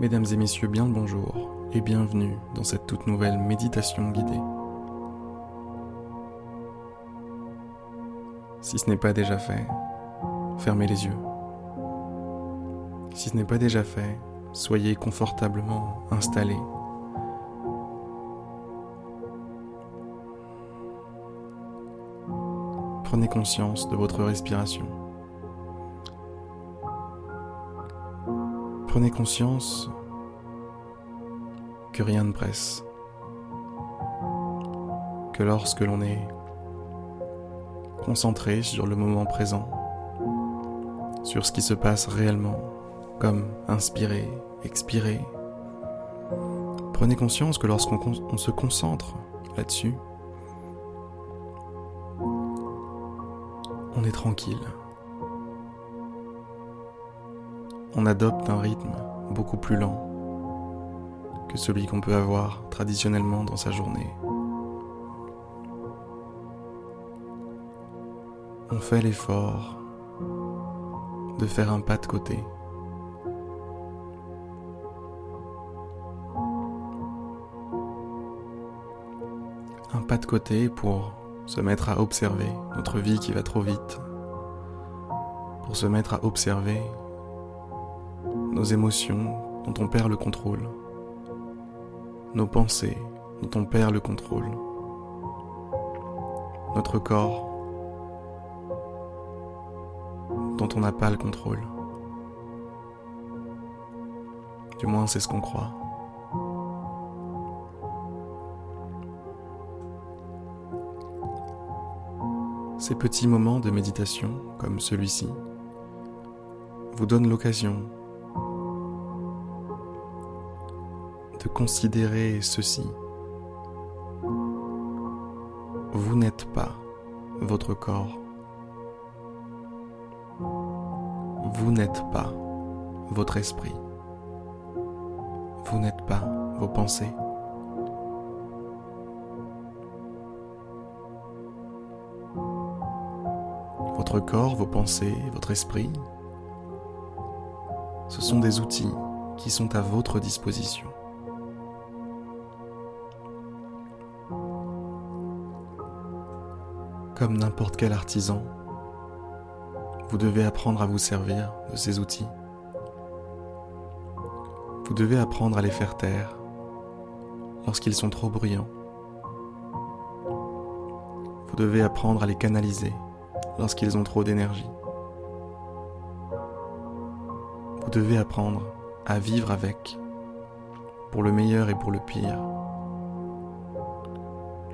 Mesdames et messieurs, bien le bonjour et bienvenue dans cette toute nouvelle méditation guidée. Si ce n'est pas déjà fait, fermez les yeux. Si ce n'est pas déjà fait, soyez confortablement installés. Prenez conscience de votre respiration. Prenez conscience que rien ne presse, que lorsque l'on est concentré sur le moment présent, sur ce qui se passe réellement, comme inspirer, expirer, prenez conscience que lorsqu'on se concentre là-dessus, on est tranquille. On adopte un rythme beaucoup plus lent que celui qu'on peut avoir traditionnellement dans sa journée. On fait l'effort de faire un pas de côté. Un pas de côté pour se mettre à observer notre vie qui va trop vite, pour se mettre à observer nos émotions dont on perd le contrôle, nos pensées dont on perd le contrôle, notre corps dont on n'a pas le contrôle. Du moins c'est ce qu'on croit. Ces petits moments de méditation comme celui-ci vous donnent l'occasion de considérer ceci. Vous n'êtes pas votre corps. Vous n'êtes pas votre esprit. Vous n'êtes pas vos pensées. Votre corps, vos pensées, votre esprit, ce sont des outils qui sont à votre disposition. Comme n'importe quel artisan, vous devez apprendre à vous servir de ces outils. Vous devez apprendre à les faire taire lorsqu'ils sont trop bruyants. Vous devez apprendre à les canaliser lorsqu'ils ont trop d'énergie. Vous devez apprendre à vivre avec, pour le meilleur et pour le pire,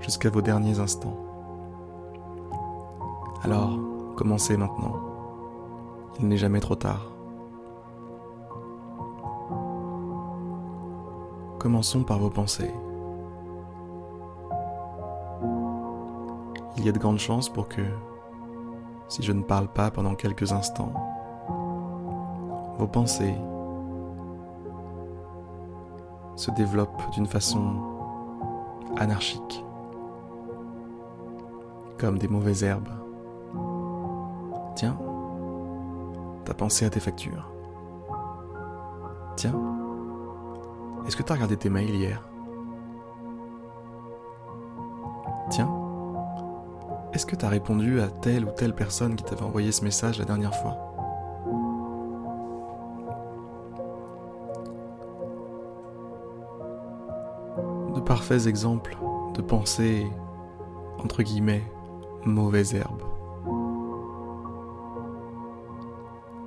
jusqu'à vos derniers instants. Alors, commencez maintenant. Il n'est jamais trop tard. Commençons par vos pensées. Il y a de grandes chances pour que, si je ne parle pas pendant quelques instants, vos pensées se développent d'une façon anarchique, comme des mauvaises herbes Tiens, t'as pensé à tes factures. Tiens, est-ce que t'as regardé tes mails hier? Tiens, est-ce que t'as répondu à telle ou telle personne qui t'avait envoyé ce message la dernière fois? De parfaits exemples de pensées, entre guillemets, mauvaises herbes.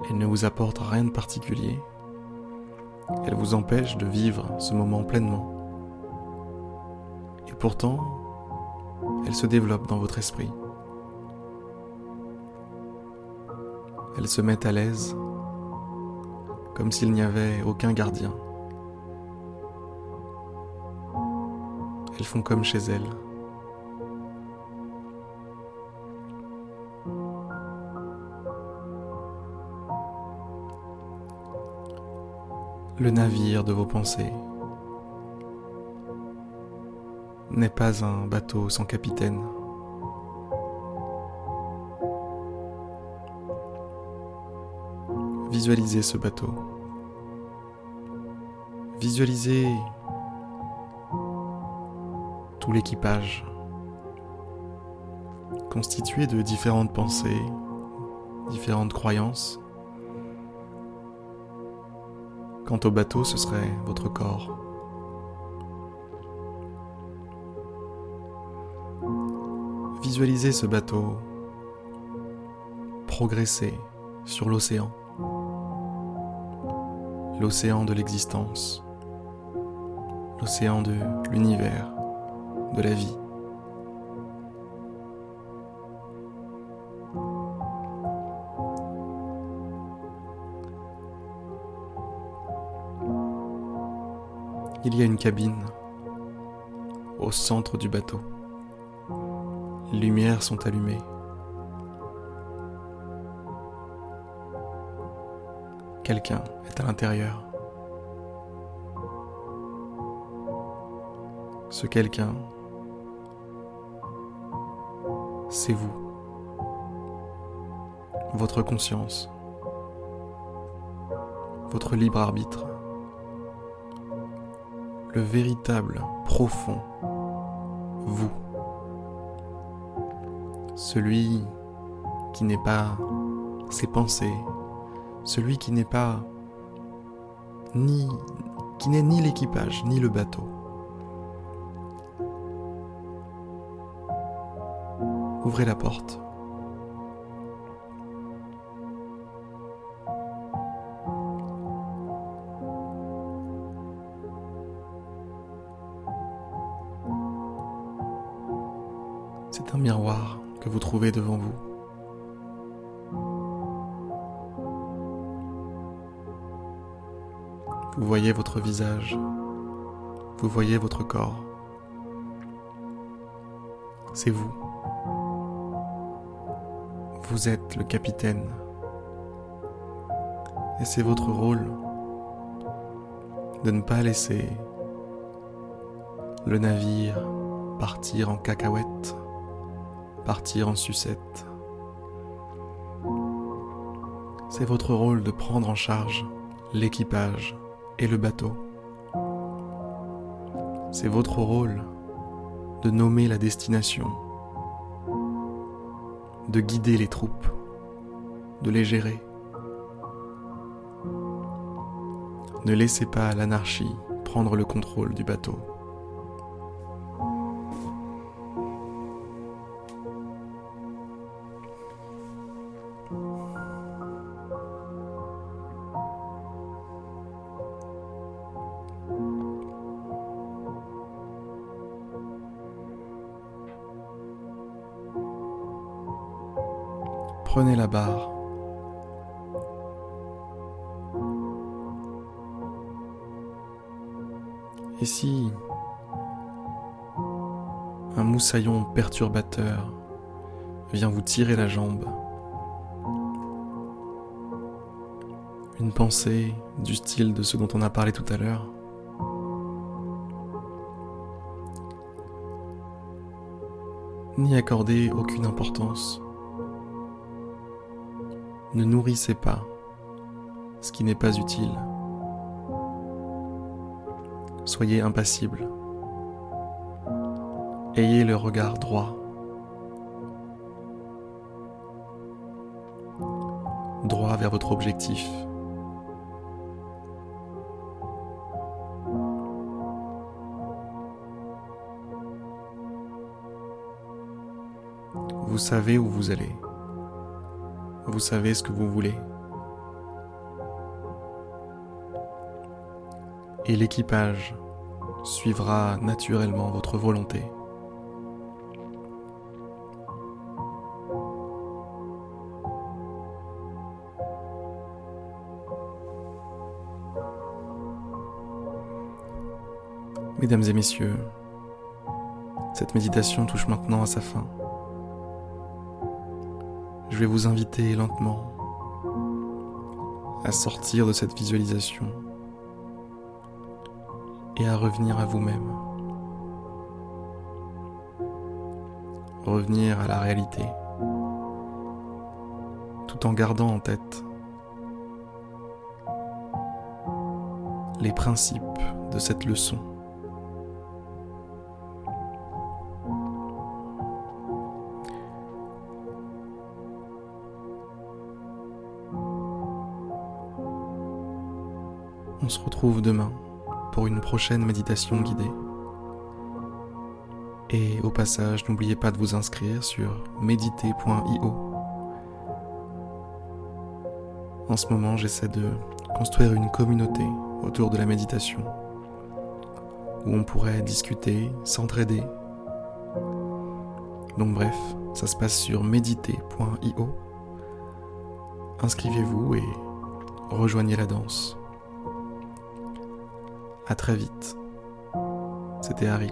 Elle ne vous apporte rien de particulier. Elle vous empêche de vivre ce moment pleinement. Et pourtant, elle se développe dans votre esprit. Elle se met à l'aise, comme s'il n'y avait aucun gardien. Elles font comme chez elles. Le navire de vos pensées n'est pas un bateau sans capitaine. Visualisez ce bateau. Visualisez tout l'équipage constitué de différentes pensées, différentes croyances. Quant au bateau, ce serait votre corps. Visualisez ce bateau progresser sur l'océan, l'océan de l'existence, l'océan de l'univers, de la vie. Il y a une cabine au centre du bateau. Les lumières sont allumées. Quelqu'un est à l'intérieur. Ce quelqu'un, c'est vous, votre conscience, votre libre arbitre le véritable, profond, vous. Celui qui n'est pas ses pensées, celui qui n'est pas ni qui n'est ni l'équipage ni le bateau. Ouvrez la porte. Devant vous. Vous voyez votre visage, vous voyez votre corps. C'est vous. Vous êtes le capitaine. Et c'est votre rôle de ne pas laisser le navire partir en cacahuète partir en sucette. C'est votre rôle de prendre en charge l'équipage et le bateau. C'est votre rôle de nommer la destination, de guider les troupes, de les gérer. Ne laissez pas l'anarchie prendre le contrôle du bateau. Prenez la barre. Et si un moussaillon perturbateur vient vous tirer la jambe, une pensée du style de ce dont on a parlé tout à l'heure, n'y accordez aucune importance. Ne nourrissez pas ce qui n'est pas utile. Soyez impassible. Ayez le regard droit. Droit vers votre objectif. Vous savez où vous allez. Vous savez ce que vous voulez. Et l'équipage suivra naturellement votre volonté. Mesdames et messieurs, cette méditation touche maintenant à sa fin je vais vous inviter lentement à sortir de cette visualisation et à revenir à vous-même. Revenir à la réalité tout en gardant en tête les principes de cette leçon. Se retrouve demain pour une prochaine méditation guidée. Et au passage, n'oubliez pas de vous inscrire sur méditer.io. En ce moment, j'essaie de construire une communauté autour de la méditation, où on pourrait discuter, s'entraider. Donc bref, ça se passe sur méditer.io. Inscrivez-vous et rejoignez la danse. À très vite. C'était Harry.